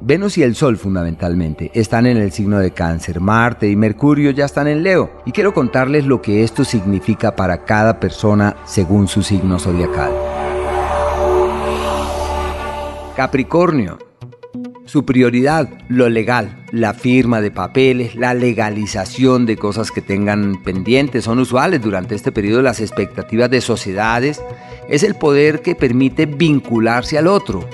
Venus y el Sol fundamentalmente están en el signo de cáncer, Marte y Mercurio ya están en Leo y quiero contarles lo que esto significa para cada persona según su signo zodiacal. Capricornio. Su prioridad, lo legal, la firma de papeles, la legalización de cosas que tengan pendientes, son usuales durante este periodo las expectativas de sociedades, es el poder que permite vincularse al otro,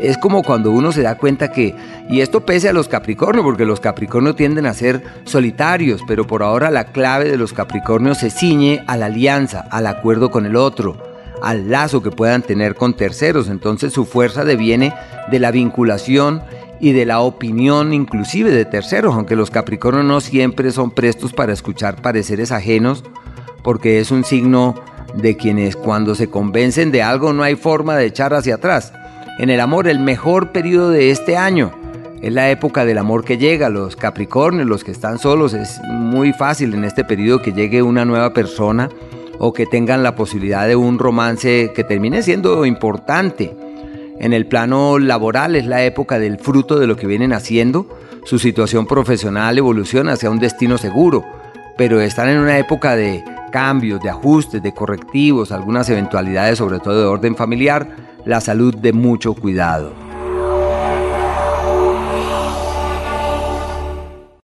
es como cuando uno se da cuenta que, y esto pese a los Capricornios, porque los Capricornios tienden a ser solitarios, pero por ahora la clave de los Capricornios se ciñe a la alianza, al acuerdo con el otro, al lazo que puedan tener con terceros. Entonces su fuerza deviene de la vinculación y de la opinión inclusive de terceros, aunque los Capricornios no siempre son prestos para escuchar pareceres ajenos, porque es un signo de quienes cuando se convencen de algo no hay forma de echar hacia atrás en el amor, el mejor periodo de este año. Es la época del amor que llega, los Capricornios, los que están solos, es muy fácil en este periodo que llegue una nueva persona o que tengan la posibilidad de un romance que termine siendo importante. En el plano laboral es la época del fruto de lo que vienen haciendo, su situación profesional evoluciona hacia un destino seguro, pero están en una época de cambios, de ajustes, de correctivos, algunas eventualidades sobre todo de orden familiar, la salud de mucho cuidado.